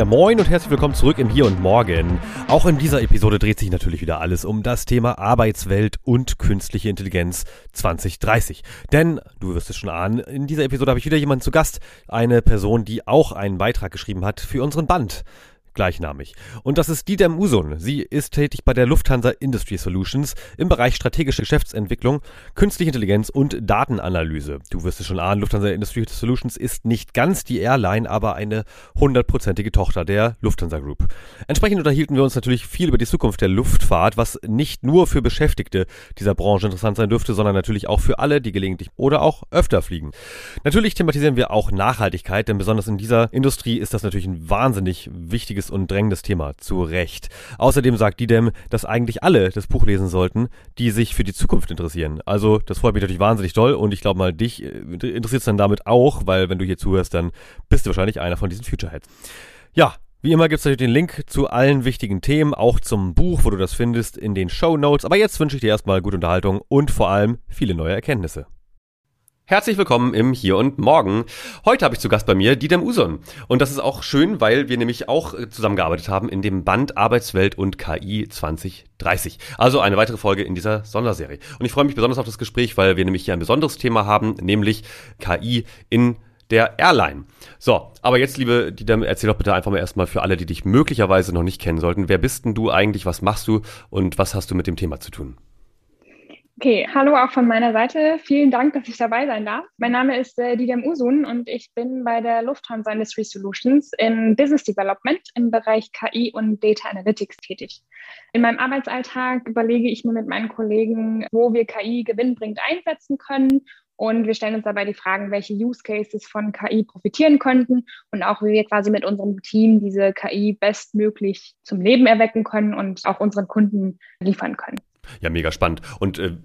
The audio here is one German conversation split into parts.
Ja, moin und herzlich willkommen zurück im Hier und Morgen. Auch in dieser Episode dreht sich natürlich wieder alles um das Thema Arbeitswelt und künstliche Intelligenz 2030. Denn, du wirst es schon ahnen, in dieser Episode habe ich wieder jemanden zu Gast, eine Person, die auch einen Beitrag geschrieben hat für unseren Band gleichnamig. Und das ist Didem Usun. Sie ist tätig bei der Lufthansa Industry Solutions im Bereich strategische Geschäftsentwicklung, künstliche Intelligenz und Datenanalyse. Du wirst es schon ahnen, Lufthansa Industry Solutions ist nicht ganz die Airline, aber eine hundertprozentige Tochter der Lufthansa Group. Entsprechend unterhielten wir uns natürlich viel über die Zukunft der Luftfahrt, was nicht nur für Beschäftigte dieser Branche interessant sein dürfte, sondern natürlich auch für alle, die gelegentlich oder auch öfter fliegen. Natürlich thematisieren wir auch Nachhaltigkeit, denn besonders in dieser Industrie ist das natürlich ein wahnsinnig wichtiges wichtiges und drängendes Thema, zu Recht. Außerdem sagt Didem, dass eigentlich alle das Buch lesen sollten, die sich für die Zukunft interessieren. Also, das freut mich natürlich wahnsinnig doll und ich glaube mal, dich äh, interessiert es dann damit auch, weil wenn du hier zuhörst, dann bist du wahrscheinlich einer von diesen Futureheads. Ja, wie immer gibt es natürlich den Link zu allen wichtigen Themen, auch zum Buch, wo du das findest, in den Show Notes. Aber jetzt wünsche ich dir erstmal gute Unterhaltung und vor allem viele neue Erkenntnisse. Herzlich willkommen im Hier und Morgen. Heute habe ich zu Gast bei mir Didem Uson. Und das ist auch schön, weil wir nämlich auch äh, zusammengearbeitet haben in dem Band Arbeitswelt und KI 2030. Also eine weitere Folge in dieser Sonderserie. Und ich freue mich besonders auf das Gespräch, weil wir nämlich hier ein besonderes Thema haben, nämlich KI in der Airline. So, aber jetzt, liebe Didem, erzähl doch bitte einfach mal erstmal für alle, die dich möglicherweise noch nicht kennen sollten. Wer bist denn du eigentlich? Was machst du? Und was hast du mit dem Thema zu tun? Okay, hallo auch von meiner Seite. Vielen Dank, dass ich dabei sein darf. Mein Name ist äh, Didem Usun und ich bin bei der Lufthansa Industry Solutions in Business Development im Bereich KI und Data Analytics tätig. In meinem Arbeitsalltag überlege ich mir mit meinen Kollegen, wo wir KI gewinnbringend einsetzen können und wir stellen uns dabei die Fragen, welche Use Cases von KI profitieren könnten und auch wie wir quasi mit unserem Team diese KI bestmöglich zum Leben erwecken können und auch unseren Kunden liefern können. Ja, mega spannend. Und äh,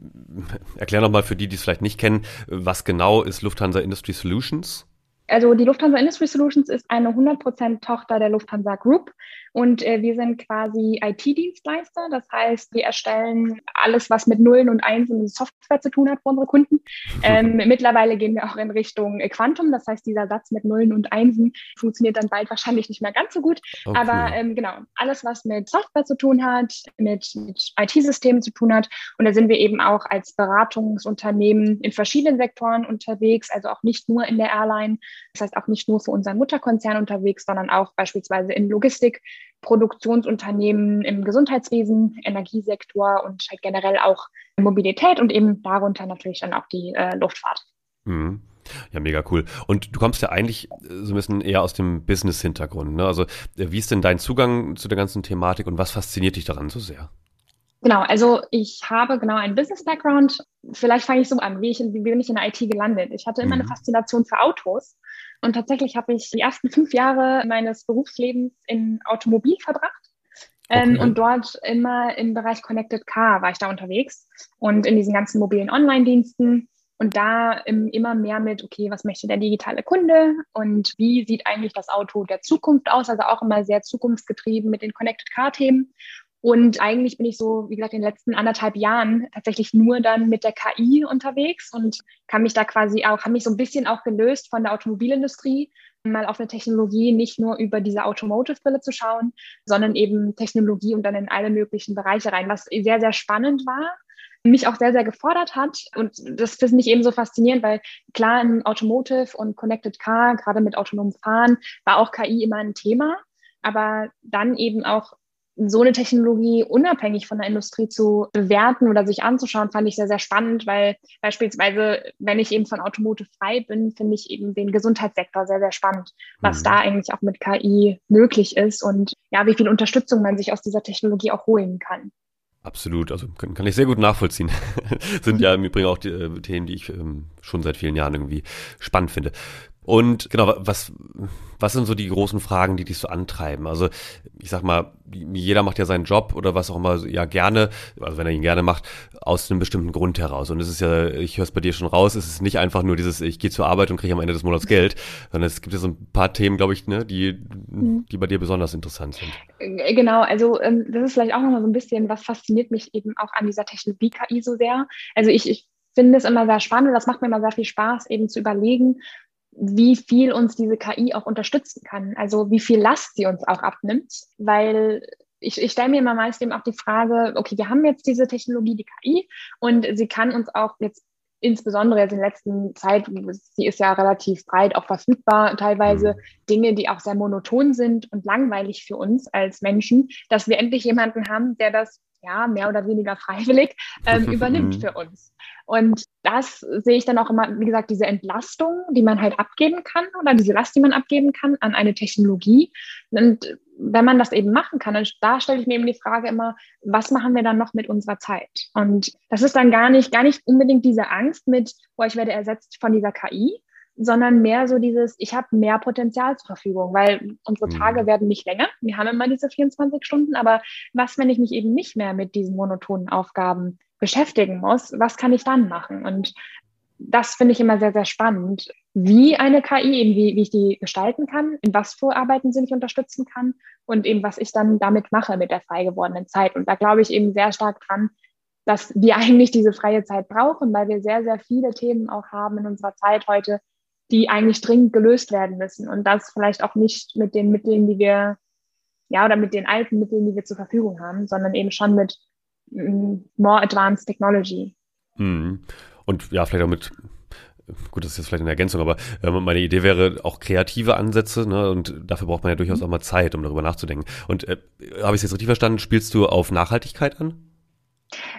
erklär nochmal für die, die es vielleicht nicht kennen, was genau ist Lufthansa Industry Solutions? Also die Lufthansa Industry Solutions ist eine 100% Tochter der Lufthansa Group und äh, wir sind quasi IT-Dienstleister. Das heißt, wir erstellen alles, was mit Nullen und Einsen und Software zu tun hat für unsere Kunden. Ähm, mittlerweile gehen wir auch in Richtung äh, Quantum. Das heißt, dieser Satz mit Nullen und Einsen funktioniert dann bald wahrscheinlich nicht mehr ganz so gut. Okay. Aber ähm, genau, alles, was mit Software zu tun hat, mit, mit IT-Systemen zu tun hat. Und da sind wir eben auch als Beratungsunternehmen in verschiedenen Sektoren unterwegs, also auch nicht nur in der Airline. Das heißt auch nicht nur für unseren Mutterkonzern unterwegs, sondern auch beispielsweise in Logistik, Produktionsunternehmen im Gesundheitswesen, Energiesektor und halt generell auch Mobilität und eben darunter natürlich dann auch die äh, Luftfahrt. Mhm. Ja, mega cool. Und du kommst ja eigentlich so ein bisschen eher aus dem Business-Hintergrund. Ne? Also, äh, wie ist denn dein Zugang zu der ganzen Thematik und was fasziniert dich daran so sehr? Genau, also ich habe genau einen Business-Background. Vielleicht fange ich so an, wie, ich, wie bin ich in der IT gelandet? Ich hatte immer mhm. eine Faszination für Autos und tatsächlich habe ich die ersten fünf Jahre meines Berufslebens in Automobil verbracht. Ähm, okay. Ähm, und dort immer im Bereich Connected Car war ich da unterwegs und in diesen ganzen mobilen Online-Diensten und da im, immer mehr mit, okay, was möchte der digitale Kunde und wie sieht eigentlich das Auto der Zukunft aus? Also auch immer sehr zukunftsgetrieben mit den Connected Car-Themen. Und eigentlich bin ich so, wie gesagt, in den letzten anderthalb Jahren tatsächlich nur dann mit der KI unterwegs und kann mich da quasi auch, habe mich so ein bisschen auch gelöst von der Automobilindustrie, mal auf eine Technologie nicht nur über diese Automotive-Brille zu schauen, sondern eben Technologie und dann in alle möglichen Bereiche rein, was sehr, sehr spannend war mich auch sehr, sehr gefordert hat. Und das finde ich eben so faszinierend, weil klar im Automotive und Connected Car, gerade mit autonomem Fahren, war auch KI immer ein Thema. Aber dann eben auch so eine Technologie unabhängig von der Industrie zu bewerten oder sich anzuschauen, fand ich sehr, sehr spannend, weil beispielsweise, wenn ich eben von Automotive frei bin, finde ich eben den Gesundheitssektor sehr, sehr spannend, was mhm. da eigentlich auch mit KI möglich ist und ja, wie viel Unterstützung man sich aus dieser Technologie auch holen kann. Absolut, also kann, kann ich sehr gut nachvollziehen. Sind ja im Übrigen auch die äh, Themen, die ich ähm, schon seit vielen Jahren irgendwie spannend finde. Und genau, was, was sind so die großen Fragen, die dich so antreiben? Also ich sag mal, jeder macht ja seinen Job oder was auch immer ja gerne, also wenn er ihn gerne macht, aus einem bestimmten Grund heraus. Und es ist ja, ich höre es bei dir schon raus, es ist nicht einfach nur dieses, ich gehe zur Arbeit und kriege am Ende des Monats Geld, sondern es gibt ja so ein paar Themen, glaube ich, ne, die, mhm. die bei dir besonders interessant sind. Äh, genau, also ähm, das ist vielleicht auch nochmal so ein bisschen, was fasziniert mich eben auch an dieser Technologie KI so sehr. Also ich, ich finde es immer sehr spannend und das macht mir immer sehr viel Spaß, eben zu überlegen, wie viel uns diese KI auch unterstützen kann. Also wie viel Last sie uns auch abnimmt, weil ich, ich stelle mir immer meist eben auch die Frage, okay, wir haben jetzt diese Technologie, die KI, und sie kann uns auch jetzt insbesondere jetzt in der letzten Zeit, sie ist ja relativ breit auch verfügbar, teilweise mhm. Dinge, die auch sehr monoton sind und langweilig für uns als Menschen, dass wir endlich jemanden haben, der das ja mehr oder weniger freiwillig ähm, übernimmt für uns. Und das sehe ich dann auch immer, wie gesagt, diese Entlastung, die man halt abgeben kann oder diese Last, die man abgeben kann an eine Technologie. Und wenn man das eben machen kann, dann da stelle ich mir eben die Frage immer, was machen wir dann noch mit unserer Zeit? Und das ist dann gar nicht, gar nicht unbedingt diese Angst mit, boah, ich werde ersetzt von dieser KI, sondern mehr so dieses, ich habe mehr Potenzial zur Verfügung, weil unsere mhm. Tage werden nicht länger. Wir haben immer diese 24 Stunden, aber was, wenn ich mich eben nicht mehr mit diesen monotonen Aufgaben beschäftigen muss, was kann ich dann machen? Und das finde ich immer sehr, sehr spannend, wie eine KI, eben wie, wie ich die gestalten kann, in was für Arbeiten sie mich unterstützen kann und eben was ich dann damit mache mit der frei gewordenen Zeit. Und da glaube ich eben sehr stark dran, dass wir eigentlich diese freie Zeit brauchen, weil wir sehr, sehr viele Themen auch haben in unserer Zeit heute, die eigentlich dringend gelöst werden müssen. Und das vielleicht auch nicht mit den Mitteln, die wir, ja, oder mit den alten Mitteln, die wir zur Verfügung haben, sondern eben schon mit mm, more advanced technology. Mhm. Und ja, vielleicht auch mit gut, das ist jetzt vielleicht eine Ergänzung, aber äh, meine Idee wäre auch kreative Ansätze, ne? Und dafür braucht man ja durchaus mhm. auch mal Zeit, um darüber nachzudenken. Und äh, habe ich es jetzt richtig verstanden? Spielst du auf Nachhaltigkeit an?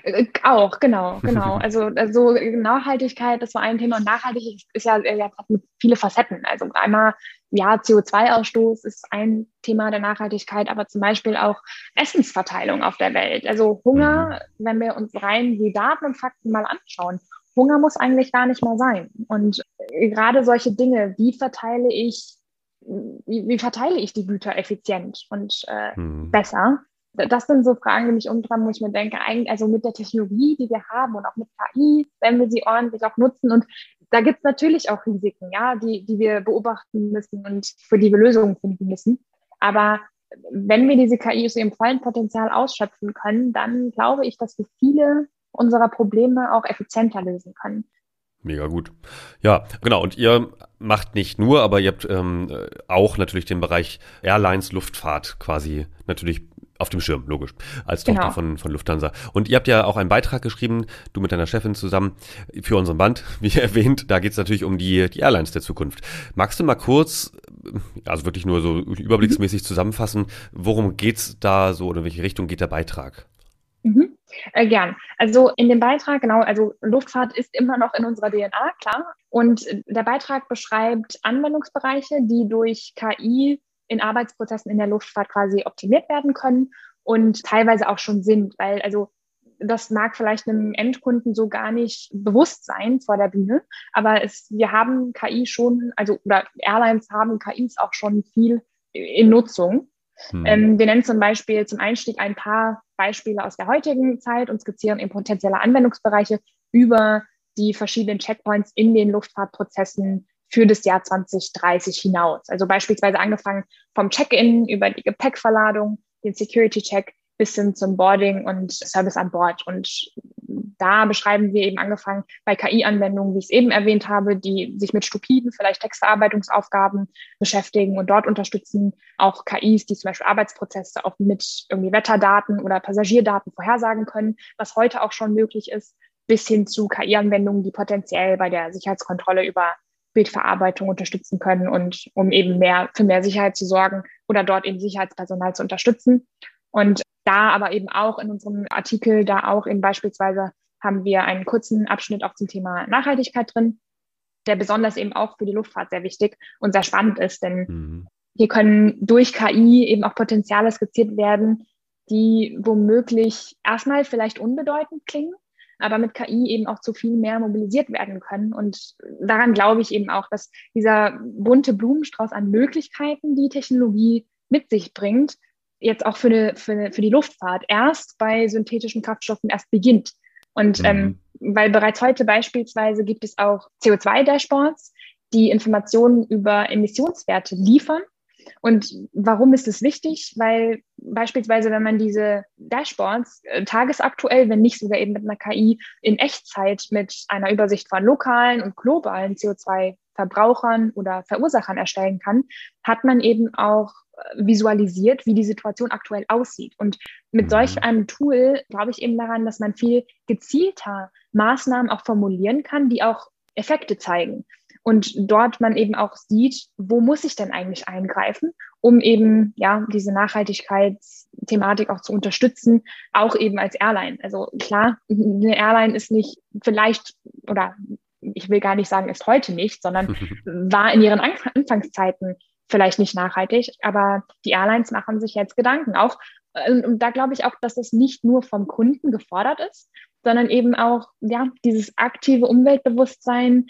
Äh, auch, genau, genau. Also, also Nachhaltigkeit, das war ein Thema und Nachhaltigkeit ist ja, ja mit viele Facetten. Also einmal, ja, CO2-Ausstoß ist ein Thema der Nachhaltigkeit, aber zum Beispiel auch Essensverteilung auf der Welt. Also Hunger, mhm. wenn wir uns rein die Daten und Fakten mal anschauen, Hunger muss eigentlich gar nicht mehr sein. Und äh, gerade solche Dinge, wie verteile ich, wie, wie verteile ich die Güter effizient und äh, mhm. besser? Das sind so Fragen, die mich umtreiben, wo ich mir denke, eigentlich, also mit der Technologie, die wir haben und auch mit KI, wenn wir sie ordentlich auch nutzen und da gibt es natürlich auch Risiken, ja, die, die wir beobachten müssen und für die wir Lösungen finden müssen. Aber wenn wir diese KI aus ihrem vollen Potenzial ausschöpfen können, dann glaube ich, dass wir viele unserer Probleme auch effizienter lösen können. Mega gut. Ja, genau. Und ihr macht nicht nur, aber ihr habt ähm, auch natürlich den Bereich Airlines, Luftfahrt quasi natürlich auf dem Schirm, logisch, als Tochter genau. von, von Lufthansa. Und ihr habt ja auch einen Beitrag geschrieben, du mit deiner Chefin zusammen, für unseren Band, wie erwähnt. Da geht es natürlich um die, die Airlines der Zukunft. Magst du mal kurz, also wirklich nur so überblicksmäßig zusammenfassen, worum geht's da so oder in welche Richtung geht der Beitrag? Mhm. Äh, gern. Also in dem Beitrag, genau, also Luftfahrt ist immer noch in unserer DNA, klar. Und der Beitrag beschreibt Anwendungsbereiche, die durch KI in Arbeitsprozessen in der Luftfahrt quasi optimiert werden können und teilweise auch schon sind, weil also das mag vielleicht einem Endkunden so gar nicht bewusst sein vor der Bühne, aber es, wir haben KI schon, also oder Airlines haben KIs auch schon viel in Nutzung. Hm. Ähm, wir nennen zum Beispiel zum Einstieg ein paar Beispiele aus der heutigen Zeit und skizzieren eben potenzielle Anwendungsbereiche über die verschiedenen Checkpoints in den Luftfahrtprozessen für das Jahr 2030 hinaus. Also beispielsweise angefangen vom Check-in über die Gepäckverladung, den Security-Check bis hin zum Boarding und Service an Bord. Und da beschreiben wir eben angefangen bei KI-Anwendungen, wie ich es eben erwähnt habe, die sich mit stupiden, vielleicht Textverarbeitungsaufgaben beschäftigen und dort unterstützen. Auch KIs, die zum Beispiel Arbeitsprozesse auch mit irgendwie Wetterdaten oder Passagierdaten vorhersagen können, was heute auch schon möglich ist, bis hin zu KI-Anwendungen, die potenziell bei der Sicherheitskontrolle über Bildverarbeitung unterstützen können und um eben mehr für mehr Sicherheit zu sorgen oder dort eben Sicherheitspersonal zu unterstützen. Und da aber eben auch in unserem Artikel, da auch eben beispielsweise haben wir einen kurzen Abschnitt auch zum Thema Nachhaltigkeit drin, der besonders eben auch für die Luftfahrt sehr wichtig und sehr spannend ist, denn mhm. hier können durch KI eben auch Potenziale skizziert werden, die womöglich erstmal vielleicht unbedeutend klingen, aber mit KI eben auch zu viel mehr mobilisiert werden können. Und daran glaube ich eben auch, dass dieser bunte Blumenstrauß an Möglichkeiten, die Technologie mit sich bringt, jetzt auch für, eine, für, eine, für die Luftfahrt erst bei synthetischen Kraftstoffen erst beginnt. Und mhm. ähm, weil bereits heute beispielsweise gibt es auch CO2-Dashboards, die Informationen über Emissionswerte liefern. Und warum ist es wichtig? Weil beispielsweise, wenn man diese Dashboards äh, tagesaktuell, wenn nicht sogar eben mit einer KI in Echtzeit mit einer Übersicht von lokalen und globalen CO2-Verbrauchern oder Verursachern erstellen kann, hat man eben auch visualisiert, wie die Situation aktuell aussieht. Und mit mhm. solch einem Tool glaube ich eben daran, dass man viel gezielter Maßnahmen auch formulieren kann, die auch Effekte zeigen. Und dort man eben auch sieht, wo muss ich denn eigentlich eingreifen, um eben ja diese Nachhaltigkeitsthematik auch zu unterstützen, auch eben als Airline. Also klar, eine Airline ist nicht vielleicht oder ich will gar nicht sagen, ist heute nicht, sondern war in ihren Anfangszeiten vielleicht nicht nachhaltig, aber die Airlines machen sich jetzt Gedanken auch. Und, und da glaube ich auch, dass das nicht nur vom Kunden gefordert ist, sondern eben auch ja, dieses aktive Umweltbewusstsein,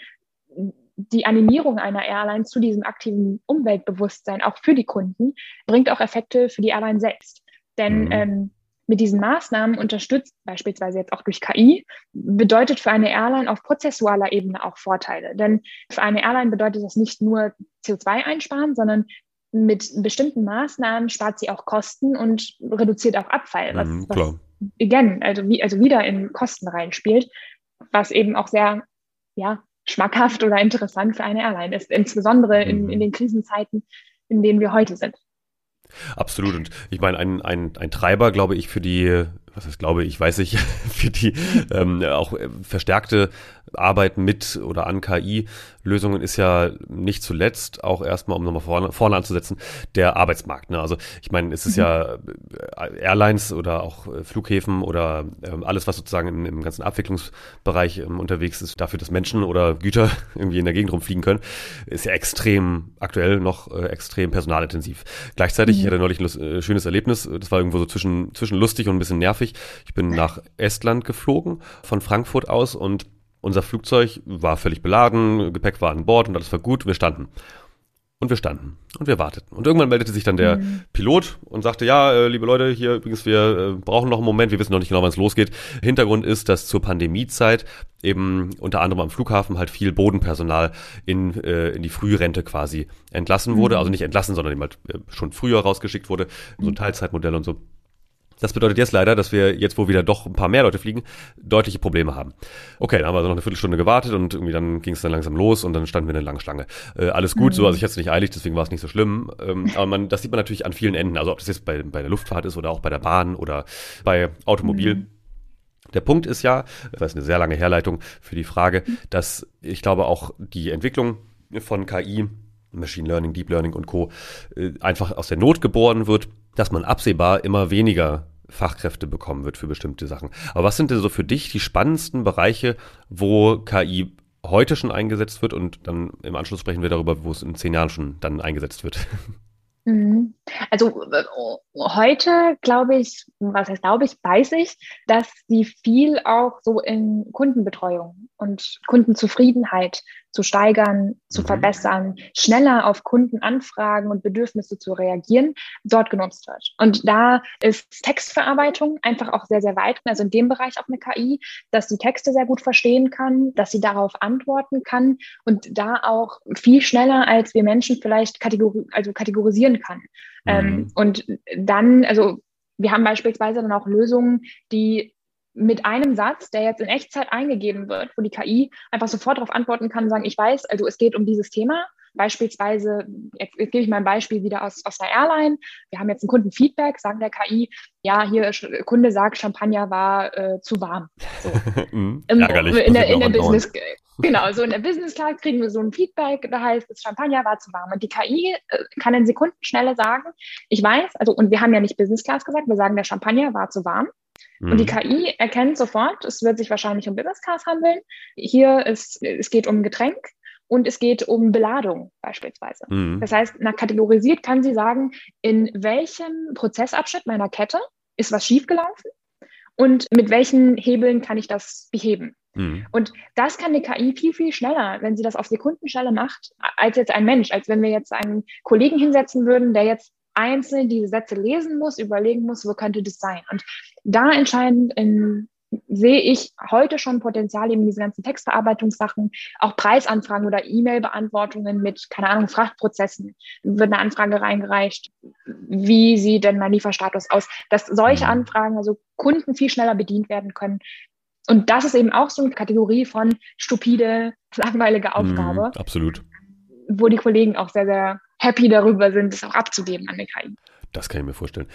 die Animierung einer Airline zu diesem aktiven Umweltbewusstsein auch für die Kunden bringt auch Effekte für die Airline selbst. Denn mhm. ähm, mit diesen Maßnahmen unterstützt, beispielsweise jetzt auch durch KI, bedeutet für eine Airline auf prozessualer Ebene auch Vorteile. Denn für eine Airline bedeutet das nicht nur CO2 einsparen, sondern mit bestimmten Maßnahmen spart sie auch Kosten und reduziert auch Abfall, was, mhm, was again, also, wie, also wieder in Kosten reinspielt, was eben auch sehr ja, schmackhaft oder interessant für eine Airline ist, insbesondere in, mhm. in den Krisenzeiten, in denen wir heute sind. Absolut. Und ich meine, ein, ein, ein Treiber, glaube ich, für die, was heißt glaube ich, weiß ich, für die ähm, auch verstärkte Arbeit mit oder an KI-Lösungen ist ja nicht zuletzt auch erstmal, um nochmal vorne, vorne anzusetzen, der Arbeitsmarkt. Ne? Also ich meine, es ist mhm. ja äh, Airlines oder auch äh, Flughäfen oder ähm, alles, was sozusagen im, im ganzen Abwicklungsbereich ähm, unterwegs ist, dafür, dass Menschen oder Güter irgendwie in der Gegend rumfliegen können, ist ja extrem aktuell noch äh, extrem personalintensiv. Gleichzeitig, mhm. ich hatte neulich ein äh, schönes Erlebnis, das war irgendwo so zwischen, zwischen lustig und ein bisschen nervig. Ich bin nach Estland geflogen, von Frankfurt aus und unser Flugzeug war völlig beladen, Gepäck war an Bord und alles war gut. Wir standen. Und wir standen und wir warteten. Und irgendwann meldete sich dann der mhm. Pilot und sagte, ja, äh, liebe Leute, hier übrigens, wir äh, brauchen noch einen Moment, wir wissen noch nicht genau, wann es losgeht. Hintergrund ist, dass zur Pandemiezeit eben unter anderem am Flughafen halt viel Bodenpersonal in, äh, in die Frührente quasi entlassen wurde. Mhm. Also nicht entlassen, sondern eben halt schon früher rausgeschickt wurde, so ein Teilzeitmodell und so. Das bedeutet jetzt leider, dass wir jetzt, wo wieder doch ein paar mehr Leute fliegen, deutliche Probleme haben. Okay, dann haben wir also noch eine Viertelstunde gewartet und irgendwie dann ging es dann langsam los und dann standen wir in einer langen Schlange. Äh, alles gut, mhm. so, also ich hatte es nicht eilig, deswegen war es nicht so schlimm. Ähm, aber man, das sieht man natürlich an vielen Enden. Also ob das jetzt bei, bei der Luftfahrt ist oder auch bei der Bahn oder bei Automobil. Mhm. Der Punkt ist ja, das ist eine sehr lange Herleitung für die Frage, dass ich glaube auch die Entwicklung von KI, Machine Learning, Deep Learning und Co. Äh, einfach aus der Not geboren wird dass man absehbar immer weniger Fachkräfte bekommen wird für bestimmte Sachen. Aber was sind denn so für dich die spannendsten Bereiche, wo KI heute schon eingesetzt wird und dann im Anschluss sprechen wir darüber, wo es in zehn Jahren schon dann eingesetzt wird? Mhm. Also äh, heute glaube ich, was heißt glaube ich, weiß ich, dass sie viel auch so in Kundenbetreuung und Kundenzufriedenheit zu steigern, zu mhm. verbessern, schneller auf Kundenanfragen und Bedürfnisse zu reagieren, dort genutzt wird. Und da ist Textverarbeitung einfach auch sehr, sehr weit, also in dem Bereich auch eine KI, dass die Texte sehr gut verstehen kann, dass sie darauf antworten kann und da auch viel schneller, als wir Menschen vielleicht kategori also kategorisieren kann. Ähm, mhm. Ähm, und dann, also wir haben beispielsweise dann auch Lösungen, die mit einem Satz, der jetzt in Echtzeit eingegeben wird, wo die KI einfach sofort darauf antworten kann, sagen, ich weiß, also es geht um dieses Thema. Beispielsweise, jetzt, jetzt gebe ich mal ein Beispiel wieder aus, aus der Airline. Wir haben jetzt ein Kundenfeedback, sagen der KI, ja, hier Kunde sagt, Champagner war äh, zu warm. So. mm, ärgerlich. In der, in der Business, genau, so in der Business Class kriegen wir so ein Feedback, da heißt das Champagner war zu warm. Und die KI äh, kann in Sekundenschnelle sagen, ich weiß, also, und wir haben ja nicht Business Class gesagt, wir sagen, der Champagner war zu warm. Mhm. Und die mhm. KI erkennt sofort, es wird sich wahrscheinlich um Business handeln. Hier ist, es geht um Getränk und es geht um Beladung beispielsweise. Mhm. Das heißt, nach kategorisiert kann sie sagen, in welchem Prozessabschnitt meiner Kette ist was schiefgelaufen und mit welchen Hebeln kann ich das beheben. Mhm. Und das kann eine KI viel, viel schneller, wenn sie das auf Sekundenschnelle macht, als jetzt ein Mensch, als wenn wir jetzt einen Kollegen hinsetzen würden, der jetzt einzeln diese Sätze lesen muss, überlegen muss, wo könnte das sein. Und da entscheidend in, sehe ich heute schon Potenzial eben diese ganzen Textverarbeitungssachen, auch Preisanfragen oder E-Mail-Beantwortungen mit, keine Ahnung, Frachtprozessen. Wird eine Anfrage reingereicht, wie sieht denn mein Lieferstatus aus, dass solche mhm. Anfragen, also Kunden viel schneller bedient werden können. Und das ist eben auch so eine Kategorie von stupide, langweilige Aufgabe. Mm, absolut. Wo die Kollegen auch sehr, sehr happy darüber sind, es auch abzugeben an die KI. Das kann ich mir vorstellen.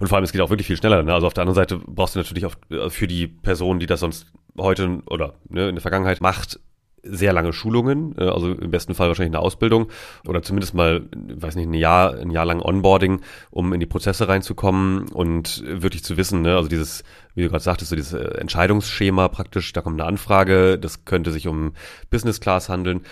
Und vor allem, es geht auch wirklich viel schneller. Ne? Also auf der anderen Seite brauchst du natürlich auch äh, für die Person, die das sonst heute oder ne, in der Vergangenheit macht, sehr lange Schulungen, äh, also im besten Fall wahrscheinlich eine Ausbildung oder zumindest mal, weiß nicht, ein Jahr, ein Jahr lang Onboarding, um in die Prozesse reinzukommen und wirklich zu wissen, ne, also dieses, wie du gerade sagtest, so dieses äh, Entscheidungsschema praktisch, da kommt eine Anfrage, das könnte sich um Business Class handeln.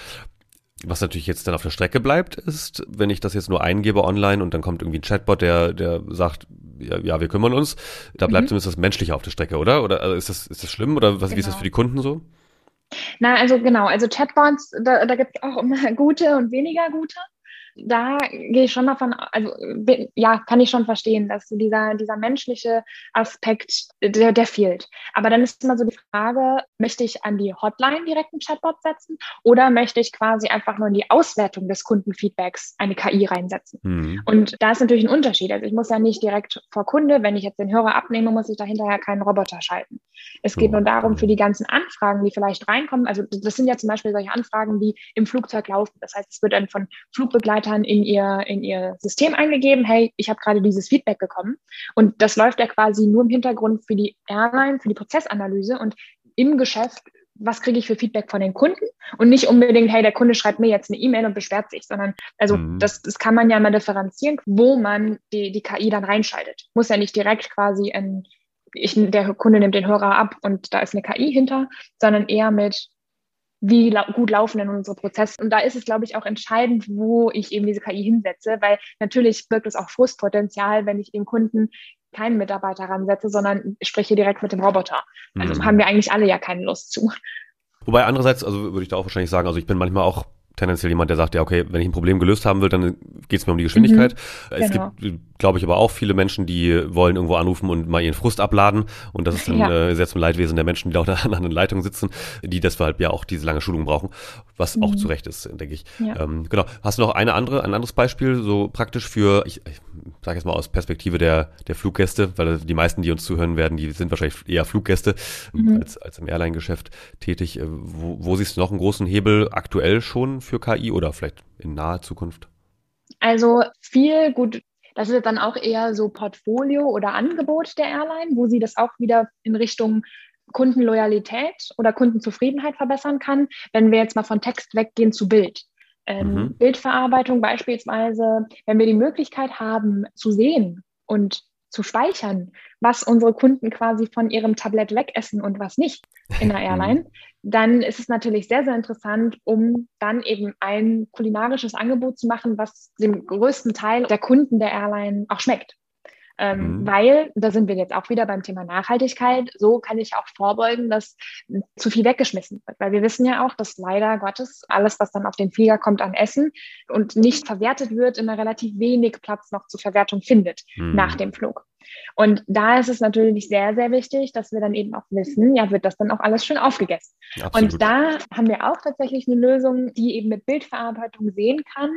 Was natürlich jetzt dann auf der Strecke bleibt, ist, wenn ich das jetzt nur eingebe online und dann kommt irgendwie ein Chatbot, der, der sagt, ja, ja wir kümmern uns, da bleibt mhm. zumindest das Menschliche auf der Strecke, oder? Oder also ist das, ist das schlimm oder was, genau. wie ist das genau. für die Kunden so? Na, also genau, also Chatbots, da, da gibt es auch immer gute und weniger gute da gehe ich schon davon, also ja, kann ich schon verstehen, dass dieser, dieser menschliche Aspekt, der, der fehlt. Aber dann ist immer so die Frage, möchte ich an die Hotline direkt einen Chatbot setzen oder möchte ich quasi einfach nur in die Auswertung des Kundenfeedbacks eine KI reinsetzen? Mhm. Und da ist natürlich ein Unterschied. Also ich muss ja nicht direkt vor Kunde, wenn ich jetzt den Hörer abnehme, muss ich da hinterher keinen Roboter schalten. Es geht nur darum, für die ganzen Anfragen, die vielleicht reinkommen, also das sind ja zum Beispiel solche Anfragen, die im Flugzeug laufen. Das heißt, es wird dann von Flugbegleitern Mitarbeitern in ihr, in ihr System eingegeben, hey, ich habe gerade dieses Feedback bekommen. Und das läuft ja quasi nur im Hintergrund für die Airline, für die Prozessanalyse und im Geschäft was kriege ich für Feedback von den Kunden und nicht unbedingt, hey, der Kunde schreibt mir jetzt eine E-Mail und beschwert sich, sondern also mhm. das, das kann man ja mal differenzieren, wo man die, die KI dann reinschaltet. Muss ja nicht direkt quasi ein, ich, der Kunde nimmt den Hörer ab und da ist eine KI hinter, sondern eher mit, wie lau gut laufen denn unsere Prozesse. Und da ist es, glaube ich, auch entscheidend, wo ich eben diese KI hinsetze, weil natürlich birgt es auch Frustpotenzial, wenn ich dem Kunden keinen Mitarbeiter ransetze, sondern spreche direkt mit dem Roboter. Also mhm. haben wir eigentlich alle ja keine Lust zu. Wobei andererseits, also würde ich da auch wahrscheinlich sagen, also ich bin manchmal auch tendenziell jemand, der sagt, ja, okay, wenn ich ein Problem gelöst haben will, dann geht es mir um die Geschwindigkeit. Mhm, es genau. gibt, glaube ich, aber auch viele Menschen, die wollen irgendwo anrufen und mal ihren Frust abladen. Und das ist dann ja. äh, sehr zum Leidwesen der Menschen, die da an einer Leitung sitzen, die deshalb ja auch diese lange Schulung brauchen, was mhm. auch zu Recht ist, denke ich. Ja. Ähm, genau. Hast du noch eine andere, ein anderes Beispiel, so praktisch für, ich, ich sage jetzt mal aus Perspektive der, der Fluggäste, weil die meisten, die uns zuhören werden, die sind wahrscheinlich eher Fluggäste mhm. als, als im Airline-Geschäft tätig. Äh, wo, wo siehst du noch einen großen Hebel aktuell schon für KI oder vielleicht in naher Zukunft? Also viel gut. Das ist dann auch eher so Portfolio oder Angebot der Airline, wo sie das auch wieder in Richtung Kundenloyalität oder Kundenzufriedenheit verbessern kann. Wenn wir jetzt mal von Text weggehen zu Bild. Ähm, mhm. Bildverarbeitung beispielsweise, wenn wir die Möglichkeit haben zu sehen und zu speichern, was unsere Kunden quasi von ihrem Tablett wegessen und was nicht in der Airline, dann ist es natürlich sehr, sehr interessant, um dann eben ein kulinarisches Angebot zu machen, was dem größten Teil der Kunden der Airline auch schmeckt. Ähm, mhm. Weil, da sind wir jetzt auch wieder beim Thema Nachhaltigkeit, so kann ich auch vorbeugen, dass zu viel weggeschmissen wird. Weil wir wissen ja auch, dass leider Gottes alles, was dann auf den Flieger kommt an Essen und nicht verwertet wird, immer relativ wenig Platz noch zur Verwertung findet mhm. nach dem Flug. Und da ist es natürlich sehr, sehr wichtig, dass wir dann eben auch wissen, ja, wird das dann auch alles schön aufgegessen. Absolut. Und da haben wir auch tatsächlich eine Lösung, die eben mit Bildverarbeitung sehen kann,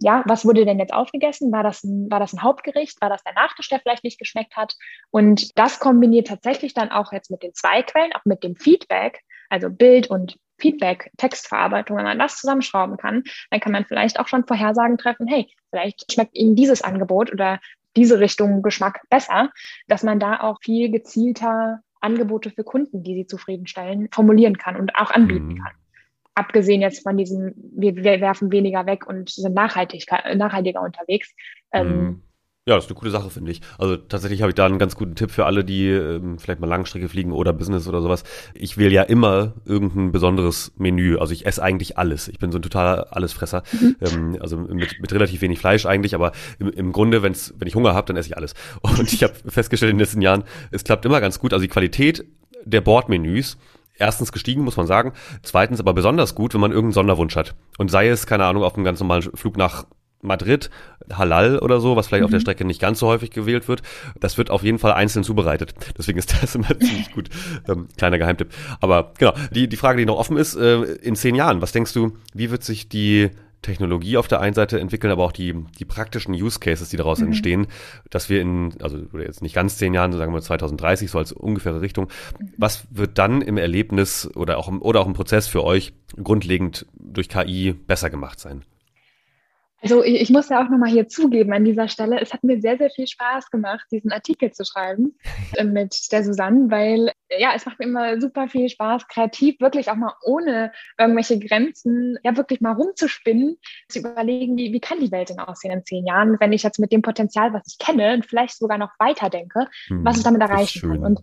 ja, was wurde denn jetzt aufgegessen? War das ein, war das ein Hauptgericht? War das der Nachtisch, der vielleicht nicht geschmeckt hat? Und das kombiniert tatsächlich dann auch jetzt mit den zwei Quellen, auch mit dem Feedback, also Bild und Feedback, Textverarbeitung, wenn man das zusammenschrauben kann, dann kann man vielleicht auch schon Vorhersagen treffen, hey, vielleicht schmeckt Ihnen dieses Angebot oder diese Richtung Geschmack besser, dass man da auch viel gezielter Angebote für Kunden, die sie zufriedenstellen, formulieren kann und auch anbieten mhm. kann. Abgesehen jetzt von diesem, wir, wir, werfen weniger weg und sind nachhaltig, nachhaltiger unterwegs. Ähm, mhm. Ja, das ist eine coole Sache, finde ich. Also tatsächlich habe ich da einen ganz guten Tipp für alle, die ähm, vielleicht mal Langstrecke fliegen oder Business oder sowas. Ich wähle ja immer irgendein besonderes Menü. Also ich esse eigentlich alles. Ich bin so ein totaler Allesfresser. Mhm. Ähm, also mit, mit relativ wenig Fleisch eigentlich, aber im, im Grunde, wenn's, wenn ich Hunger habe, dann esse ich alles. Und ich habe festgestellt in den letzten Jahren, es klappt immer ganz gut. Also die Qualität der Bordmenüs erstens gestiegen, muss man sagen. Zweitens aber besonders gut, wenn man irgendeinen Sonderwunsch hat. Und sei es, keine Ahnung, auf einem ganz normalen Flug nach Madrid, Halal oder so, was vielleicht mhm. auf der mhm. Strecke nicht ganz so häufig gewählt wird. Das wird auf jeden Fall einzeln zubereitet. Deswegen ist das immer ziemlich gut. Ähm, kleiner Geheimtipp. Aber genau, die, die Frage, die noch offen ist, äh, in zehn Jahren, was denkst du, wie wird sich die Technologie auf der einen Seite entwickeln, aber auch die, die praktischen Use Cases, die daraus mhm. entstehen, dass wir in, also jetzt nicht ganz zehn Jahren, sagen wir 2030, so als ungefähre Richtung, was wird dann im Erlebnis oder auch im, oder auch im Prozess für euch grundlegend durch KI besser gemacht sein? Also ich, ich muss ja auch nochmal hier zugeben an dieser Stelle, es hat mir sehr, sehr viel Spaß gemacht, diesen Artikel zu schreiben äh, mit der Susanne, weil ja, es macht mir immer super viel Spaß, kreativ wirklich auch mal ohne irgendwelche Grenzen, ja wirklich mal rumzuspinnen, zu überlegen, wie, wie kann die Welt denn aussehen in zehn Jahren, wenn ich jetzt mit dem Potenzial, was ich kenne und vielleicht sogar noch weiter denke, hm, was ich damit erreichen kann. Und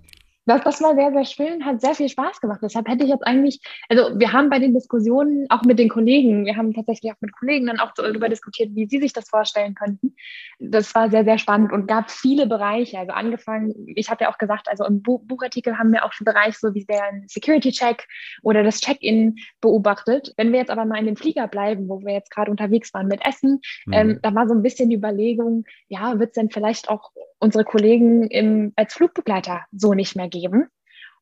das, das war sehr, sehr schön, hat sehr viel Spaß gemacht. Deshalb hätte ich jetzt eigentlich, also wir haben bei den Diskussionen auch mit den Kollegen, wir haben tatsächlich auch mit Kollegen dann auch darüber diskutiert, wie sie sich das vorstellen könnten. Das war sehr, sehr spannend und gab viele Bereiche. Also angefangen, ich habe ja auch gesagt, also im Buchartikel haben wir auch schon Bereich so wie der Security-Check oder das Check-in beobachtet. Wenn wir jetzt aber mal in den Flieger bleiben, wo wir jetzt gerade unterwegs waren mit Essen, mhm. ähm, da war so ein bisschen die Überlegung, ja, wird es denn vielleicht auch unsere Kollegen im, als Flugbegleiter so nicht mehr geben.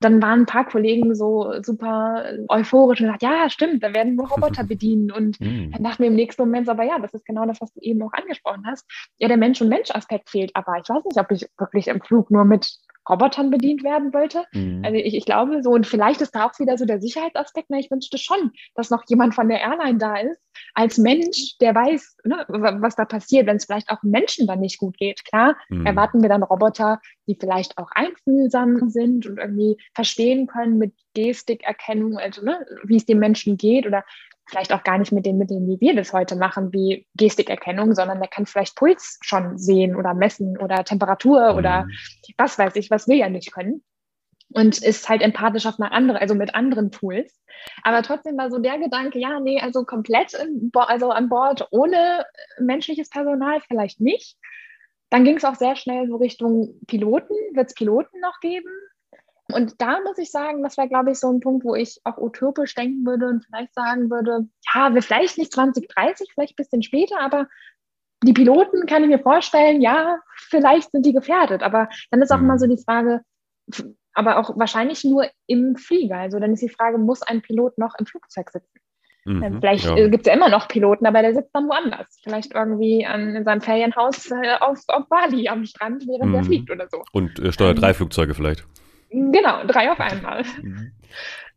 Dann waren ein paar Kollegen so super euphorisch und gesagt, ja, stimmt, da werden nur Roboter bedienen. Und mm. dann dachten wir im nächsten Moment, aber ja, das ist genau das, was du eben auch angesprochen hast. Ja, der Mensch-und-Mensch-Aspekt fehlt, aber ich weiß nicht, ob ich wirklich im Flug nur mit Robotern bedient werden wollte. Mhm. Also ich, ich glaube so, und vielleicht ist da auch wieder so der Sicherheitsaspekt, ne? ich wünschte schon, dass noch jemand von der Airline da ist, als Mensch, der weiß, ne, was da passiert, wenn es vielleicht auch Menschen dann nicht gut geht. Klar, mhm. erwarten wir dann Roboter, die vielleicht auch einfühlsam sind und irgendwie verstehen können mit Gestikerkennung, also ne, wie es den Menschen geht oder vielleicht auch gar nicht mit den Mitteln, wie wir das heute machen, wie Gestikerkennung, sondern der kann vielleicht Puls schon sehen oder messen oder Temperatur mhm. oder was weiß ich, was wir ja nicht können. Und ist halt empathisch auf eine andere, also mit anderen Tools. Aber trotzdem war so der Gedanke, ja, nee, also komplett also an Bord ohne menschliches Personal vielleicht nicht. Dann ging es auch sehr schnell so Richtung Piloten. Wird es Piloten noch geben? Und da muss ich sagen, das wäre, glaube ich, so ein Punkt, wo ich auch utopisch denken würde und vielleicht sagen würde, ja, wir vielleicht nicht 2030, vielleicht ein bisschen später, aber die Piloten kann ich mir vorstellen, ja, vielleicht sind die gefährdet. Aber dann ist auch immer so mhm. die Frage, aber auch wahrscheinlich nur im Flieger. Also dann ist die Frage, muss ein Pilot noch im Flugzeug sitzen? Mhm, Vielleicht ja. gibt es ja immer noch Piloten, aber der sitzt dann woanders. Vielleicht irgendwie an, in seinem Ferienhaus äh, auf, auf Bali am Strand, während mhm. er fliegt oder so. Und äh, steuert ähm, drei Flugzeuge vielleicht. Genau, drei auf einmal. Mhm.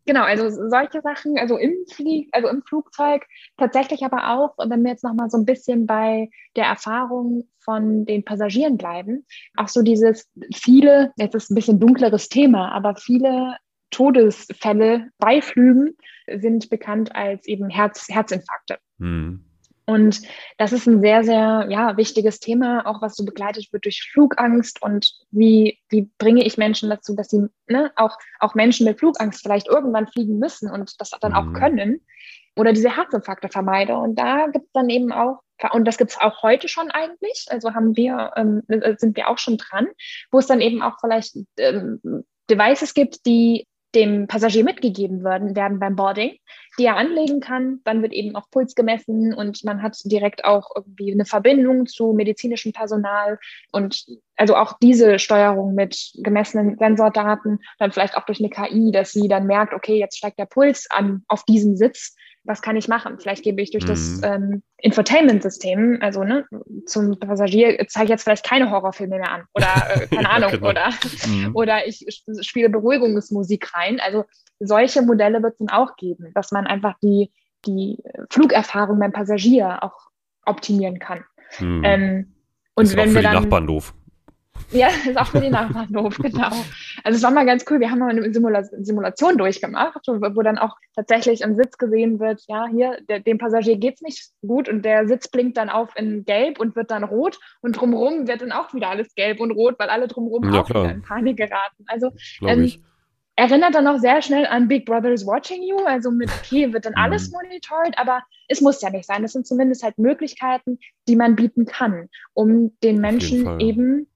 Genau, also solche Sachen, also im Flieg, also im Flugzeug, tatsächlich aber auch, wenn wir jetzt nochmal so ein bisschen bei der Erfahrung von den Passagieren bleiben, auch so dieses viele, jetzt ist ein bisschen dunkleres Thema, aber viele Todesfälle bei Flügen sind bekannt als eben Herz, Herzinfarkte. Mhm. Und das ist ein sehr, sehr ja, wichtiges Thema, auch was so begleitet wird durch Flugangst und wie, wie bringe ich Menschen dazu, dass sie ne, auch, auch Menschen mit Flugangst vielleicht irgendwann fliegen müssen und das dann auch mhm. können oder diese Herzinfarkte vermeide. Und da gibt es dann eben auch, und das gibt es auch heute schon eigentlich, also haben wir, ähm, sind wir auch schon dran, wo es dann eben auch vielleicht ähm, Devices gibt, die dem Passagier mitgegeben werden, werden beim Boarding, die er anlegen kann. Dann wird eben auch Puls gemessen und man hat direkt auch irgendwie eine Verbindung zu medizinischem Personal und also auch diese Steuerung mit gemessenen Sensordaten, dann vielleicht auch durch eine KI, dass sie dann merkt, okay, jetzt steigt der Puls an auf diesem Sitz was kann ich machen? Vielleicht gebe ich durch mhm. das ähm, Infotainment-System, also ne, zum Passagier, zeige ich jetzt vielleicht keine Horrorfilme mehr an oder äh, keine Ahnung, genau. oder, mhm. oder ich spiele Beruhigungsmusik rein. Also solche Modelle wird es dann auch geben, dass man einfach die, die Flugerfahrung beim Passagier auch optimieren kann. Mhm. Ähm, und ist wenn auch für wir dann, die Nachbarn doof. Ja, ist auch für den Nachbarn doof, genau. Also es war mal ganz cool. Wir haben mal eine Simula Simulation durchgemacht, wo, dann auch tatsächlich im Sitz gesehen wird, ja, hier, der, dem Passagier geht's nicht gut und der Sitz blinkt dann auf in gelb und wird dann rot und drumherum wird dann auch wieder alles gelb und rot, weil alle drumherum ja, auch wieder in Panik geraten. Also ähm, erinnert dann auch sehr schnell an Big Brother is watching you, also mit, okay, wird dann mhm. alles monitored, aber es muss ja nicht sein. Das sind zumindest halt Möglichkeiten, die man bieten kann, um den Menschen eben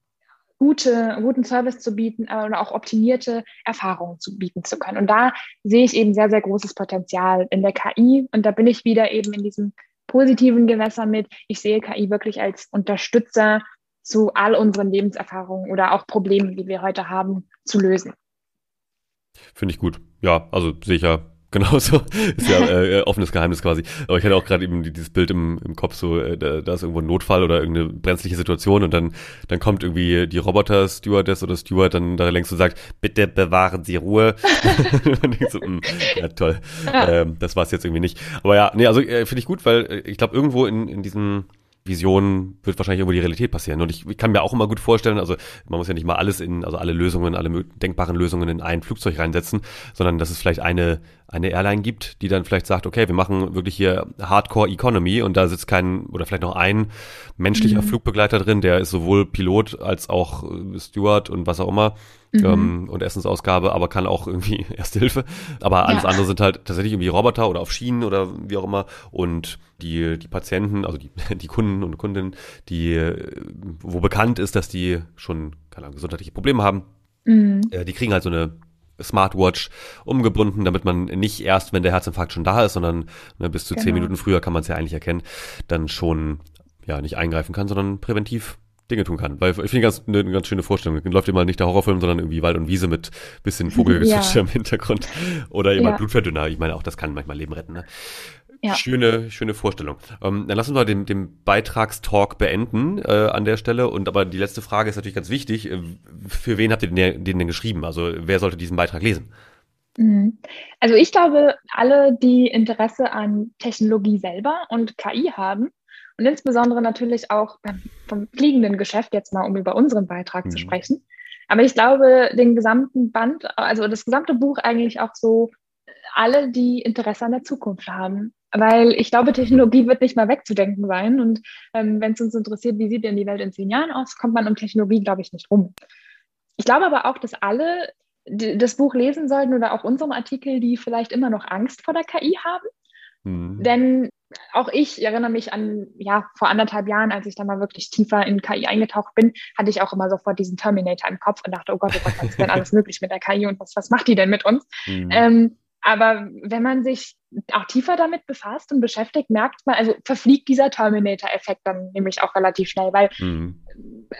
gute, guten Service zu bieten äh, oder auch optimierte Erfahrungen zu bieten zu können. Und da sehe ich eben sehr, sehr großes Potenzial in der KI. Und da bin ich wieder eben in diesem positiven Gewässer mit. Ich sehe KI wirklich als Unterstützer zu all unseren Lebenserfahrungen oder auch Problemen, die wir heute haben, zu lösen. Finde ich gut. Ja, also sehe ich ja Genauso. Ist ja äh, äh, offenes Geheimnis quasi. Aber ich hatte auch gerade eben dieses Bild im, im Kopf, so, äh, da, da ist irgendwo ein Notfall oder irgendeine brenzliche Situation und dann, dann kommt irgendwie die Roboter-Stewardess oder Steward dann da längst und sagt, bitte bewahren Sie Ruhe. und ich so, mh, ja, toll. Ja. Ähm, das war es jetzt irgendwie nicht. Aber ja, nee, also äh, finde ich gut, weil äh, ich glaube, irgendwo in, in diesem Vision wird wahrscheinlich irgendwo die Realität passieren. Und ich, ich, kann mir auch immer gut vorstellen, also man muss ja nicht mal alles in, also alle Lösungen, alle denkbaren Lösungen in ein Flugzeug reinsetzen, sondern dass es vielleicht eine, eine Airline gibt, die dann vielleicht sagt, okay, wir machen wirklich hier Hardcore Economy und da sitzt kein oder vielleicht noch ein menschlicher mhm. Flugbegleiter drin, der ist sowohl Pilot als auch äh, Steward und was auch immer mhm. ähm, und Essensausgabe, aber kann auch irgendwie Erste Hilfe. Aber alles ja. andere sind halt tatsächlich irgendwie Roboter oder auf Schienen oder wie auch immer. Und die, die Patienten, also die, die Kunden und Kundinnen, die, wo bekannt ist, dass die schon, keine Ahnung, gesundheitliche Probleme haben, mhm. äh, die kriegen halt so eine Smartwatch umgebunden, damit man nicht erst, wenn der Herzinfarkt schon da ist, sondern ne, bis zu genau. zehn Minuten früher kann man es ja eigentlich erkennen, dann schon ja nicht eingreifen kann, sondern präventiv Dinge tun kann. Weil ich finde ganz, eine, ganz schöne Vorstellung. Läuft immer nicht der Horrorfilm, sondern irgendwie Wald und Wiese mit bisschen Vogelgezwitscher ja. im Hintergrund. Oder jemand ja. Blutverdünner. Ich meine, auch das kann manchmal Leben retten. Ne? Ja. Schöne, schöne Vorstellung. Ähm, dann lassen wir den, den Beitragstalk beenden äh, an der Stelle. Und aber die letzte Frage ist natürlich ganz wichtig. Äh, für wen habt ihr den, den denn geschrieben? Also wer sollte diesen Beitrag lesen? Mhm. Also ich glaube, alle, die Interesse an Technologie selber und KI haben, und insbesondere natürlich auch vom fliegenden Geschäft, jetzt mal um über unseren Beitrag mhm. zu sprechen. Aber ich glaube, den gesamten Band, also das gesamte Buch eigentlich auch so alle, die Interesse an der Zukunft haben. Weil ich glaube, Technologie wird nicht mal wegzudenken sein. Und ähm, wenn es uns interessiert, wie sieht denn die Welt in zehn Jahren aus, kommt man um Technologie, glaube ich, nicht rum. Ich glaube aber auch, dass alle das Buch lesen sollten oder auch unseren Artikel, die vielleicht immer noch Angst vor der KI haben. Mhm. Denn auch ich erinnere mich an, ja, vor anderthalb Jahren, als ich da mal wirklich tiefer in KI eingetaucht bin, hatte ich auch immer sofort diesen Terminator im Kopf und dachte, oh Gott, oh Gott, was ist denn alles möglich mit der KI und was, was macht die denn mit uns? Mhm. Ähm, aber wenn man sich auch tiefer damit befasst und beschäftigt, merkt man, also verfliegt dieser Terminator-Effekt dann nämlich auch relativ schnell, weil mhm.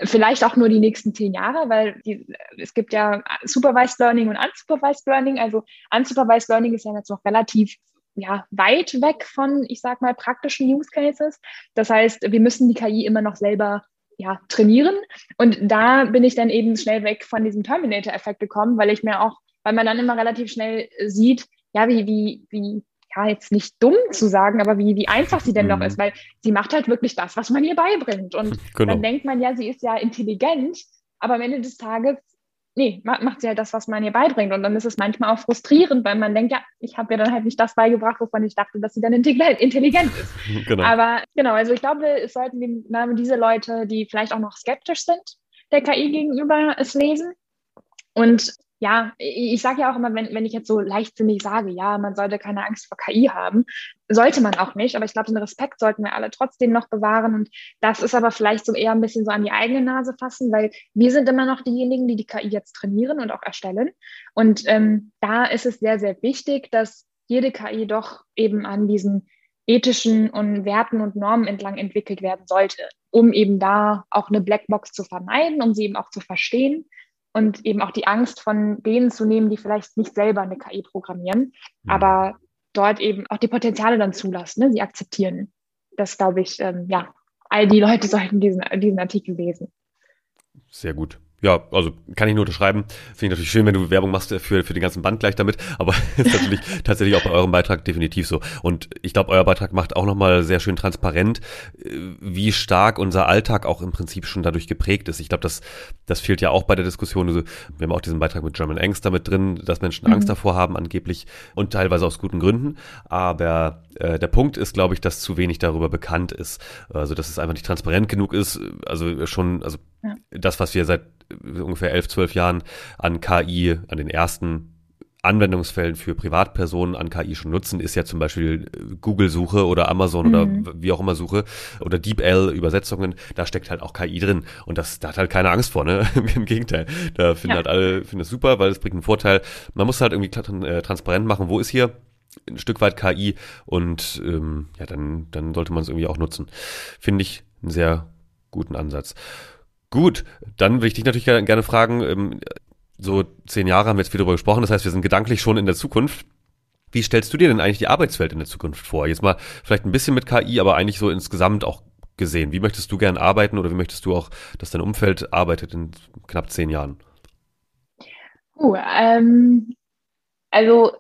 vielleicht auch nur die nächsten zehn Jahre, weil die, es gibt ja Supervised Learning und Unsupervised Learning. Also Unsupervised Learning ist ja jetzt noch relativ ja, weit weg von, ich sag mal, praktischen Use Cases. Das heißt, wir müssen die KI immer noch selber ja, trainieren. Und da bin ich dann eben schnell weg von diesem Terminator-Effekt gekommen, weil ich mir auch, weil man dann immer relativ schnell sieht, ja, wie, wie, wie, ja, jetzt nicht dumm zu sagen, aber wie, wie einfach sie denn mhm. noch ist, weil sie macht halt wirklich das, was man ihr beibringt. Und genau. dann denkt man ja, sie ist ja intelligent, aber am Ende des Tages nee, macht sie halt das, was man ihr beibringt. Und dann ist es manchmal auch frustrierend, weil man denkt, ja, ich habe ihr dann halt nicht das beigebracht, wovon ich dachte, dass sie dann intelligent ist. Genau. Aber genau, also ich glaube, es sollten die, diese Leute, die vielleicht auch noch skeptisch sind, der KI gegenüber es lesen. Und ja, ich sage ja auch immer, wenn, wenn ich jetzt so leichtsinnig sage, ja, man sollte keine Angst vor KI haben, sollte man auch nicht, aber ich glaube, den Respekt sollten wir alle trotzdem noch bewahren und das ist aber vielleicht so eher ein bisschen so an die eigene Nase fassen, weil wir sind immer noch diejenigen, die die KI jetzt trainieren und auch erstellen und ähm, da ist es sehr, sehr wichtig, dass jede KI doch eben an diesen ethischen und Werten und Normen entlang entwickelt werden sollte, um eben da auch eine Blackbox zu vermeiden, um sie eben auch zu verstehen und eben auch die Angst von denen zu nehmen, die vielleicht nicht selber eine KI programmieren, mhm. aber dort eben auch die Potenziale dann zulassen, ne? sie akzeptieren. Das glaube ich, ähm, ja, all die Leute sollten diesen, diesen Artikel lesen. Sehr gut. Ja, also kann ich nur unterschreiben. Finde ich natürlich schön, wenn du Werbung machst für, für den ganzen Band gleich damit, aber ist natürlich tatsächlich auch bei eurem Beitrag definitiv so. Und ich glaube, euer Beitrag macht auch nochmal sehr schön transparent, äh, wie stark unser Alltag auch im Prinzip schon dadurch geprägt ist. Ich glaube, das, das fehlt ja auch bei der Diskussion. Also, wir haben auch diesen Beitrag mit German Angst damit drin, dass Menschen mhm. Angst davor haben, angeblich und teilweise aus guten Gründen. Aber äh, der Punkt ist, glaube ich, dass zu wenig darüber bekannt ist. Also, dass es einfach nicht transparent genug ist. Also schon, also ja. das, was wir seit ungefähr elf, zwölf Jahren an KI, an den ersten Anwendungsfällen für Privatpersonen an KI schon nutzen, ist ja zum Beispiel Google-Suche oder Amazon mhm. oder wie auch immer Suche oder DeepL-Übersetzungen, da steckt halt auch KI drin. Und das, da hat halt keine Angst vor, ne? Im Gegenteil. Da finden ja. halt alle, finden es super, weil es bringt einen Vorteil. Man muss halt irgendwie äh, transparent machen, wo ist hier ein Stück weit KI und ähm, ja, dann, dann sollte man es irgendwie auch nutzen. Finde ich einen sehr guten Ansatz. Gut, dann würde ich dich natürlich gerne fragen, ähm, so zehn Jahre haben wir jetzt viel darüber gesprochen, das heißt, wir sind gedanklich schon in der Zukunft. Wie stellst du dir denn eigentlich die Arbeitswelt in der Zukunft vor? Jetzt mal vielleicht ein bisschen mit KI, aber eigentlich so insgesamt auch gesehen. Wie möchtest du gern arbeiten oder wie möchtest du auch, dass dein Umfeld arbeitet in knapp zehn Jahren? Uh, ähm, also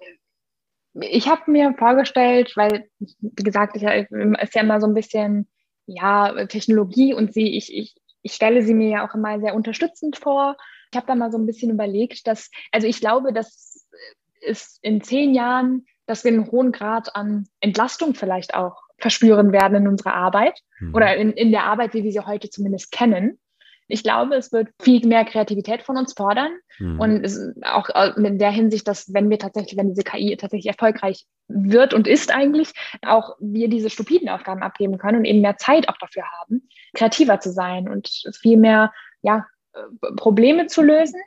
ich habe mir vorgestellt, weil, wie gesagt, ich, ist ja immer so ein bisschen, ja, Technologie und sie, ich, ich, ich stelle sie mir ja auch immer sehr unterstützend vor. Ich habe da mal so ein bisschen überlegt, dass, also ich glaube, dass es in zehn Jahren, dass wir einen hohen Grad an Entlastung vielleicht auch verspüren werden in unserer Arbeit mhm. oder in, in der Arbeit, wie wir sie heute zumindest kennen. Ich glaube, es wird viel mehr Kreativität von uns fordern. Mhm. Und auch in der Hinsicht, dass wenn wir tatsächlich, wenn diese KI tatsächlich erfolgreich wird und ist eigentlich, auch wir diese stupiden Aufgaben abgeben können und eben mehr Zeit auch dafür haben, kreativer zu sein und viel mehr, ja, Probleme zu lösen.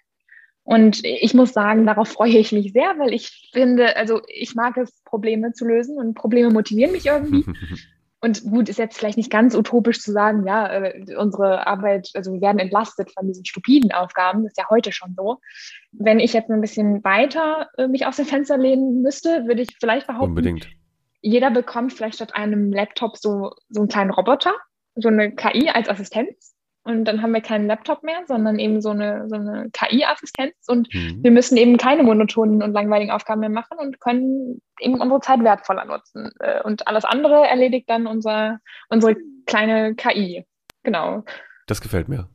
Und ich muss sagen, darauf freue ich mich sehr, weil ich finde, also ich mag es, Probleme zu lösen und Probleme motivieren mich irgendwie. Und gut, ist jetzt vielleicht nicht ganz utopisch zu sagen, ja, äh, unsere Arbeit, also wir werden entlastet von diesen stupiden Aufgaben, das ist ja heute schon so. Wenn ich jetzt ein bisschen weiter äh, mich aus dem Fenster lehnen müsste, würde ich vielleicht behaupten, Unbedingt. jeder bekommt vielleicht statt einem Laptop so, so einen kleinen Roboter, so eine KI als Assistenz. Und dann haben wir keinen Laptop mehr, sondern eben so eine, so eine KI-Assistenz. Und mhm. wir müssen eben keine monotonen und langweiligen Aufgaben mehr machen und können eben unsere Zeit wertvoller nutzen. Äh, und alles andere erledigt dann unser, unsere kleine KI. Genau. Das gefällt mir.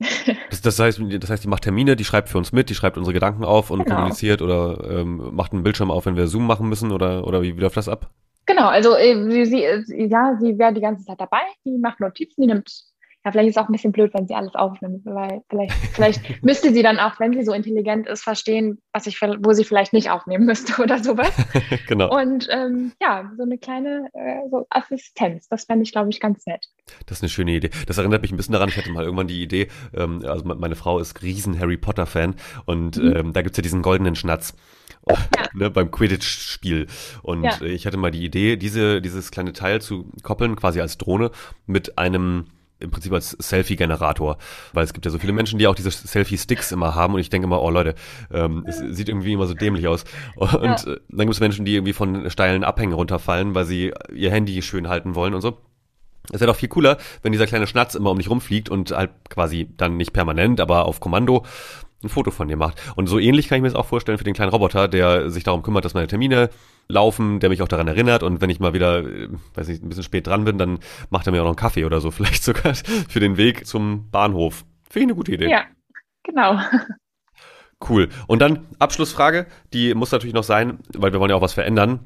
Das, das, heißt, das heißt, die macht Termine, die schreibt für uns mit, die schreibt unsere Gedanken auf und genau. kommuniziert oder ähm, macht einen Bildschirm auf, wenn wir Zoom machen müssen oder, oder wie, wie läuft das ab? Genau, also äh, sie, ja, sie wäre die ganze Zeit dabei, die macht Notizen, die nimmt ja, vielleicht ist es auch ein bisschen blöd, wenn sie alles aufnimmt, weil vielleicht, vielleicht müsste sie dann auch, wenn sie so intelligent ist, verstehen, was ich, wo sie vielleicht nicht aufnehmen müsste oder sowas. genau. Und ähm, ja, so eine kleine äh, so Assistenz, das fände ich, glaube ich, ganz nett. Das ist eine schöne Idee. Das erinnert mich ein bisschen daran, ich hatte mal irgendwann die Idee, ähm, also meine Frau ist riesen Harry Potter-Fan und mhm. ähm, da gibt's ja diesen goldenen Schnatz. Oh, ja. ne, beim Quidditch-Spiel. Und ja. ich hatte mal die Idee, diese, dieses kleine Teil zu koppeln, quasi als Drohne, mit einem im Prinzip als Selfie-Generator, weil es gibt ja so viele Menschen, die auch diese Selfie-Sticks immer haben und ich denke immer, oh Leute, ähm, es sieht irgendwie immer so dämlich aus. Und ja. Äh, dann gibt es Menschen, die irgendwie von steilen Abhängen runterfallen, weil sie ihr Handy schön halten wollen und so. Es wäre doch viel cooler, wenn dieser kleine Schnatz immer um dich rumfliegt und halt quasi dann nicht permanent, aber auf Kommando ein Foto von dir macht. Und so ähnlich kann ich mir das auch vorstellen für den kleinen Roboter, der sich darum kümmert, dass meine Termine laufen, der mich auch daran erinnert und wenn ich mal wieder, äh, weiß nicht, ein bisschen spät dran bin, dann macht er mir auch noch einen Kaffee oder so, vielleicht sogar für den Weg zum Bahnhof. Finde ich eine gute Idee. Ja, genau. Cool. Und dann Abschlussfrage, die muss natürlich noch sein, weil wir wollen ja auch was verändern.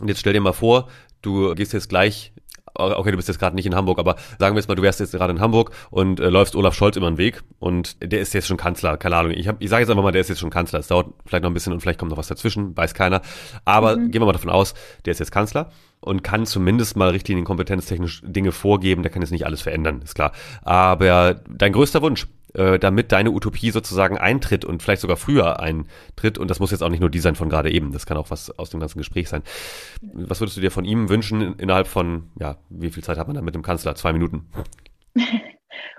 Und jetzt stell dir mal vor, du gehst jetzt gleich okay, du bist jetzt gerade nicht in Hamburg, aber sagen wir jetzt mal, du wärst jetzt gerade in Hamburg und äh, läufst Olaf Scholz über den Weg und der ist jetzt schon Kanzler, keine Ahnung. Ich, hab, ich sage jetzt einfach mal, der ist jetzt schon Kanzler. Es dauert vielleicht noch ein bisschen und vielleicht kommt noch was dazwischen, weiß keiner. Aber mhm. gehen wir mal davon aus, der ist jetzt Kanzler und kann zumindest mal richtig in den kompetenztechnisch Dinge vorgeben. Der kann jetzt nicht alles verändern, ist klar. Aber dein größter Wunsch, äh, damit deine Utopie sozusagen eintritt und vielleicht sogar früher eintritt. Und das muss jetzt auch nicht nur die sein von gerade eben, das kann auch was aus dem ganzen Gespräch sein. Was würdest du dir von ihm wünschen innerhalb von, ja, wie viel Zeit hat man da mit dem Kanzler? Zwei Minuten.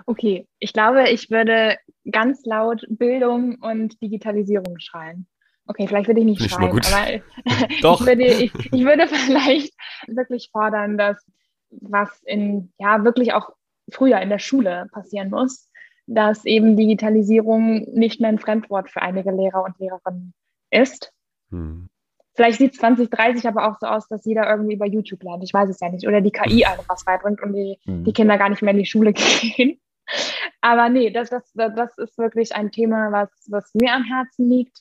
Okay, ich glaube, ich würde ganz laut Bildung und Digitalisierung schreien. Okay, vielleicht würde ich nicht, nicht schreien, aber Doch. Ich, würde, ich, ich würde vielleicht wirklich fordern, dass was in, ja, wirklich auch früher in der Schule passieren muss, dass eben Digitalisierung nicht mehr ein Fremdwort für einige Lehrer und Lehrerinnen ist. Hm. Vielleicht sieht es 2030 aber auch so aus, dass jeder irgendwie über YouTube lernt. Ich weiß es ja nicht. Oder die KI einem was beibringt und die, hm. die Kinder gar nicht mehr in die Schule gehen. Aber nee, das, das, das ist wirklich ein Thema, was, was mir am Herzen liegt,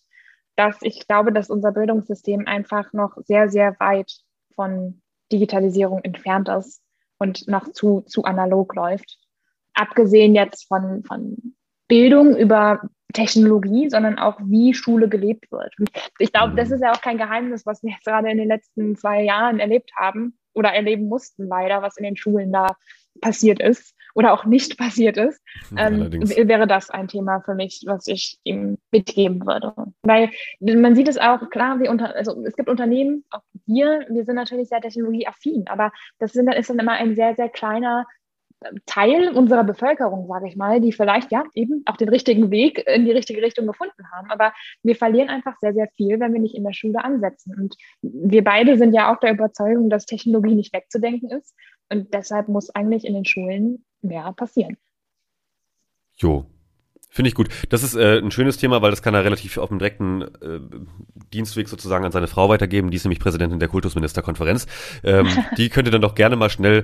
dass ich glaube, dass unser Bildungssystem einfach noch sehr, sehr weit von Digitalisierung entfernt ist und noch zu, zu analog läuft. Abgesehen jetzt von, von Bildung über Technologie, sondern auch wie Schule gelebt wird. Und ich glaube, das mhm. ist ja auch kein Geheimnis, was wir jetzt gerade in den letzten zwei Jahren erlebt haben oder erleben mussten, leider, was in den Schulen da passiert ist oder auch nicht passiert ist, ähm, wäre das ein Thema für mich, was ich ihm mitgeben würde. Weil man sieht es auch, klar, wir unter, also es gibt Unternehmen, auch wir, wir sind natürlich sehr technologieaffin, aber das sind, ist dann immer ein sehr, sehr kleiner Teil unserer Bevölkerung, sage ich mal, die vielleicht ja eben auch den richtigen Weg in die richtige Richtung gefunden haben. Aber wir verlieren einfach sehr, sehr viel, wenn wir nicht in der Schule ansetzen. Und wir beide sind ja auch der Überzeugung, dass Technologie nicht wegzudenken ist. Und deshalb muss eigentlich in den Schulen mehr passieren. Jo, Finde ich gut. Das ist äh, ein schönes Thema, weil das kann er relativ auf dem direkten äh, Dienstweg sozusagen an seine Frau weitergeben. Die ist nämlich Präsidentin der Kultusministerkonferenz. Ähm, die könnte dann doch gerne mal schnell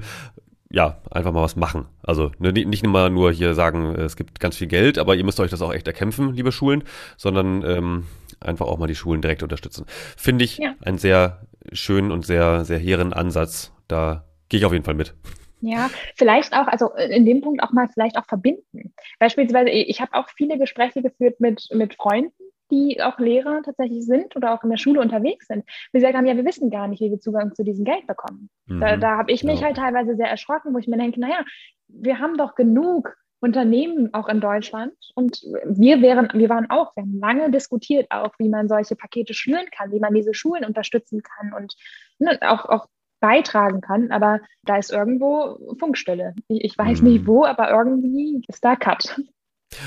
ja, einfach mal was machen. Also ne, nicht immer nur hier sagen, es gibt ganz viel Geld, aber ihr müsst euch das auch echt erkämpfen, liebe Schulen, sondern ähm, einfach auch mal die Schulen direkt unterstützen. Finde ich ja. einen sehr schönen und sehr, sehr hehren Ansatz. Da gehe ich auf jeden Fall mit. Ja, vielleicht auch, also in dem Punkt auch mal vielleicht auch verbinden. Beispielsweise, ich habe auch viele Gespräche geführt mit, mit Freunden, die auch Lehrer tatsächlich sind oder auch in der Schule unterwegs sind, wir haben, ja, wir wissen gar nicht, wie wir Zugang zu diesem Geld bekommen. Mhm. Da, da habe ich mich ja. halt teilweise sehr erschrocken, wo ich mir denke, naja, wir haben doch genug Unternehmen auch in Deutschland und wir wären, wir waren auch, wir haben lange diskutiert auch, wie man solche Pakete schnüren kann, wie man diese Schulen unterstützen kann und ne, auch, auch beitragen kann, aber da ist irgendwo Funkstelle. Ich, ich weiß mhm. nicht wo, aber irgendwie ist da Cut.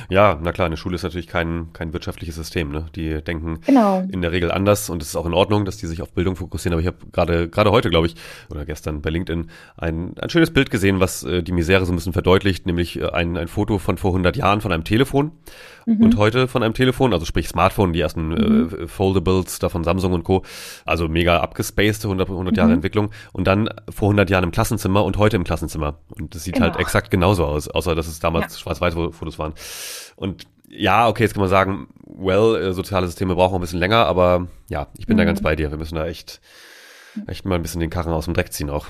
Ja, na klar, eine Schule ist natürlich kein, kein wirtschaftliches System. Ne? Die denken genau. in der Regel anders und es ist auch in Ordnung, dass die sich auf Bildung fokussieren. Aber ich habe gerade gerade heute, glaube ich, oder gestern bei LinkedIn ein, ein schönes Bild gesehen, was äh, die Misere so ein bisschen verdeutlicht, nämlich äh, ein, ein Foto von vor 100 Jahren von einem Telefon mhm. und heute von einem Telefon, also sprich Smartphone, die ersten mhm. äh, Foldables da von Samsung und Co. Also mega abgespaced, 100, 100 Jahre mhm. Entwicklung. Und dann vor 100 Jahren im Klassenzimmer und heute im Klassenzimmer. Und das sieht genau. halt exakt genauso aus, außer dass es damals ja. Schwarz-Weiß-Fotos waren. Und ja, okay, jetzt kann man sagen, well, äh, soziale Systeme brauchen ein bisschen länger, aber ja, ich bin mhm. da ganz bei dir. Wir müssen da echt, echt mal ein bisschen den Karren aus dem Dreck ziehen auch.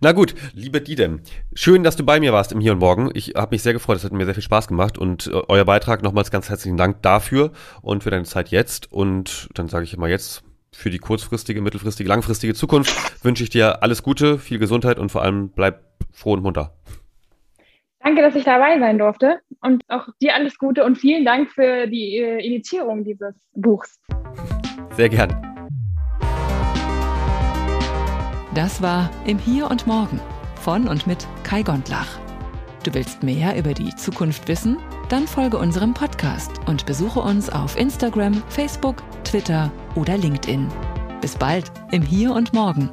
Na gut, liebe Didem, schön, dass du bei mir warst im Hier und Morgen. Ich habe mich sehr gefreut, es hat mir sehr viel Spaß gemacht und äh, euer Beitrag nochmals ganz herzlichen Dank dafür und für deine Zeit jetzt. Und dann sage ich immer jetzt, für die kurzfristige, mittelfristige, langfristige Zukunft wünsche ich dir alles Gute, viel Gesundheit und vor allem bleib froh und munter. Danke, dass ich dabei sein durfte und auch dir alles Gute und vielen Dank für die äh, Initiierung dieses Buchs. Sehr gern. Das war Im Hier und Morgen von und mit Kai Gondlach. Du willst mehr über die Zukunft wissen? Dann folge unserem Podcast und besuche uns auf Instagram, Facebook, Twitter oder LinkedIn. Bis bald im Hier und Morgen.